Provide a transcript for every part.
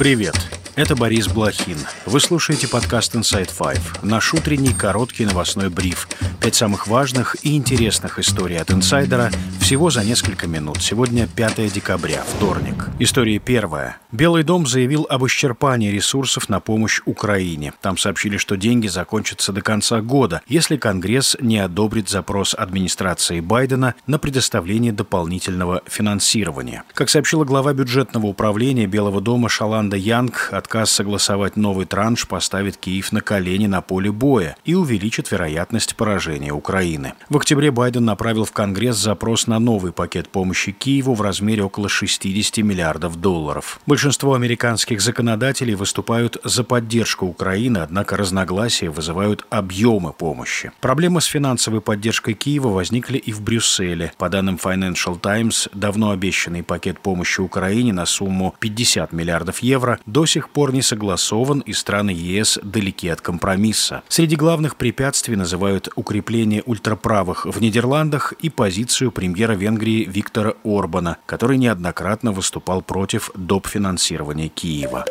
Привет! Это Борис Блохин. Вы слушаете подкаст Inside Five, наш утренний короткий новостной бриф. Пять самых важных и интересных историй от инсайдера всего за несколько минут. Сегодня 5 декабря, вторник. История первая. Белый дом заявил об исчерпании ресурсов на помощь Украине. Там сообщили, что деньги закончатся до конца года, если Конгресс не одобрит запрос администрации Байдена на предоставление дополнительного финансирования. Как сообщила глава бюджетного управления Белого дома Шаланда Янг, отказ согласовать новый транш поставит Киев на колени на поле боя и увеличит вероятность поражения Украины. В октябре Байден направил в Конгресс запрос на новый пакет помощи Киеву в размере около 60 миллиардов долларов. Большинство американских законодателей выступают за поддержку Украины, однако разногласия вызывают объемы помощи. Проблемы с финансовой поддержкой Киева возникли и в Брюсселе. По данным Financial Times, давно обещанный пакет помощи Украине на сумму 50 миллиардов евро до сих пор не согласован, и страны ЕС далеки от компромисса. Среди главных препятствий называют укрепление ультраправых в Нидерландах и позицию премьера Венгрии Виктора Орбана, который неоднократно выступал против доп. финансирования Киева.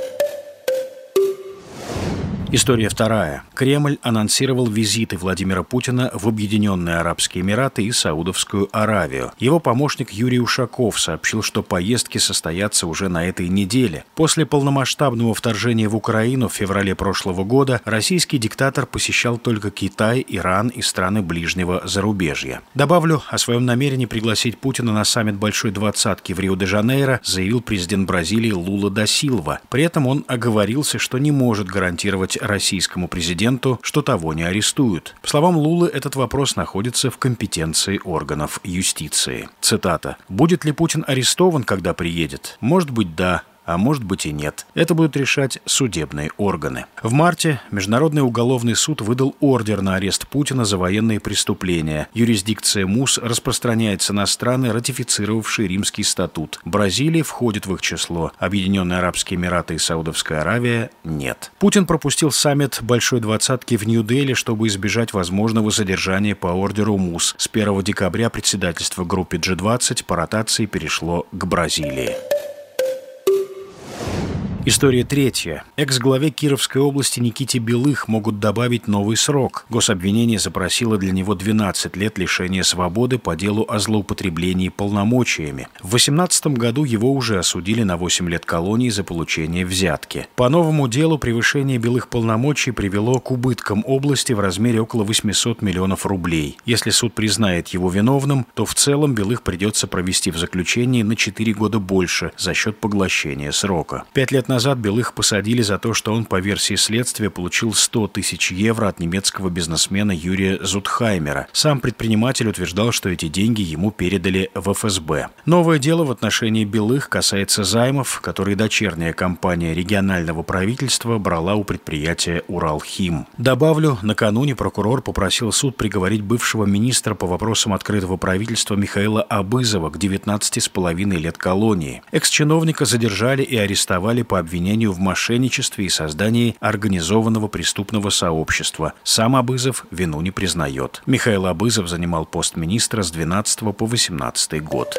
История вторая. Кремль анонсировал визиты Владимира Путина в Объединенные Арабские Эмираты и Саудовскую Аравию. Его помощник Юрий Ушаков сообщил, что поездки состоятся уже на этой неделе. После полномасштабного вторжения в Украину в феврале прошлого года российский диктатор посещал только Китай, Иран и страны ближнего зарубежья. Добавлю, о своем намерении пригласить Путина на саммит Большой Двадцатки в Рио-де-Жанейро заявил президент Бразилии Лула да Силва. При этом он оговорился, что не может гарантировать российскому президенту, что того не арестуют. По словам Лулы, этот вопрос находится в компетенции органов юстиции. Цитата. «Будет ли Путин арестован, когда приедет? Может быть, да а может быть и нет. Это будут решать судебные органы. В марте Международный уголовный суд выдал ордер на арест Путина за военные преступления. Юрисдикция МУС распространяется на страны, ратифицировавшие Римский статут. Бразилия входит в их число. Объединенные Арабские Эмираты и Саудовская Аравия – нет. Путин пропустил саммит Большой Двадцатки в Нью-Дели, чтобы избежать возможного задержания по ордеру МУС. С 1 декабря председательство группе G20 по ротации перешло к Бразилии. История третья. Экс-главе Кировской области Никите Белых могут добавить новый срок. Гособвинение запросило для него 12 лет лишения свободы по делу о злоупотреблении полномочиями. В 2018 году его уже осудили на 8 лет колонии за получение взятки. По новому делу превышение Белых полномочий привело к убыткам области в размере около 800 миллионов рублей. Если суд признает его виновным, то в целом Белых придется провести в заключении на 4 года больше за счет поглощения срока. Пять лет назад назад Белых посадили за то, что он, по версии следствия, получил 100 тысяч евро от немецкого бизнесмена Юрия Зутхаймера. Сам предприниматель утверждал, что эти деньги ему передали в ФСБ. Новое дело в отношении Белых касается займов, которые дочерняя компания регионального правительства брала у предприятия «Уралхим». Добавлю, накануне прокурор попросил суд приговорить бывшего министра по вопросам открытого правительства Михаила Абызова к 19,5 лет колонии. Экс-чиновника задержали и арестовали по обвинению в мошенничестве и создании организованного преступного сообщества. Сам Абызов вину не признает. Михаил Абызов занимал пост министра с 12 по 18 год.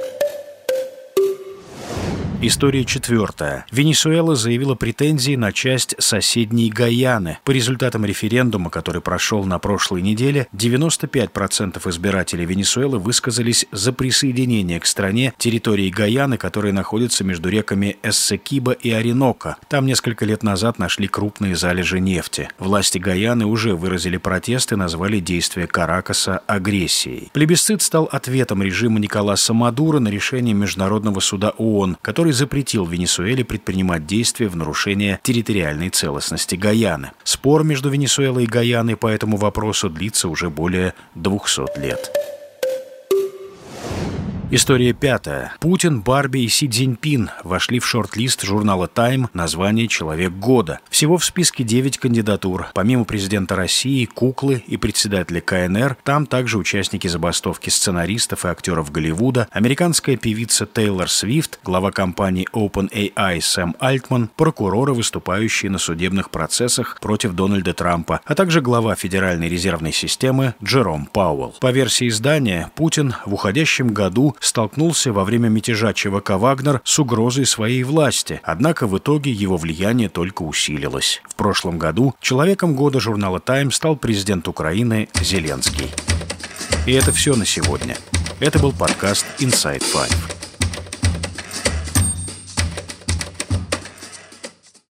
История четвертая. Венесуэла заявила претензии на часть соседней Гаяны. По результатам референдума, который прошел на прошлой неделе, 95% избирателей Венесуэлы высказались за присоединение к стране территории Гаяны, которая находится между реками Эссекиба и Оренока. Там несколько лет назад нашли крупные залежи нефти. Власти Гаяны уже выразили протест и назвали действия Каракаса агрессией. Плебисцит стал ответом режима Николаса Мадура на решение Международного суда ООН, который который запретил Венесуэле предпринимать действия в нарушение территориальной целостности Гаяны. Спор между Венесуэлой и Гаяной по этому вопросу длится уже более 200 лет. История пятая. Путин, Барби и Си Цзиньпин вошли в шорт-лист журнала «Тайм» название «Человек года». Всего в списке 9 кандидатур. Помимо президента России, куклы и председателя КНР, там также участники забастовки сценаристов и актеров Голливуда, американская певица Тейлор Свифт, глава компании OpenAI Сэм Альтман, прокуроры, выступающие на судебных процессах против Дональда Трампа, а также глава Федеральной резервной системы Джером Пауэлл. По версии издания, Путин в уходящем году столкнулся во время мятежа ЧВК «Вагнер» с угрозой своей власти, однако в итоге его влияние только усилилось. В прошлом году человеком года журнала «Тайм» стал президент Украины Зеленский. И это все на сегодня. Это был подкаст Inside Five.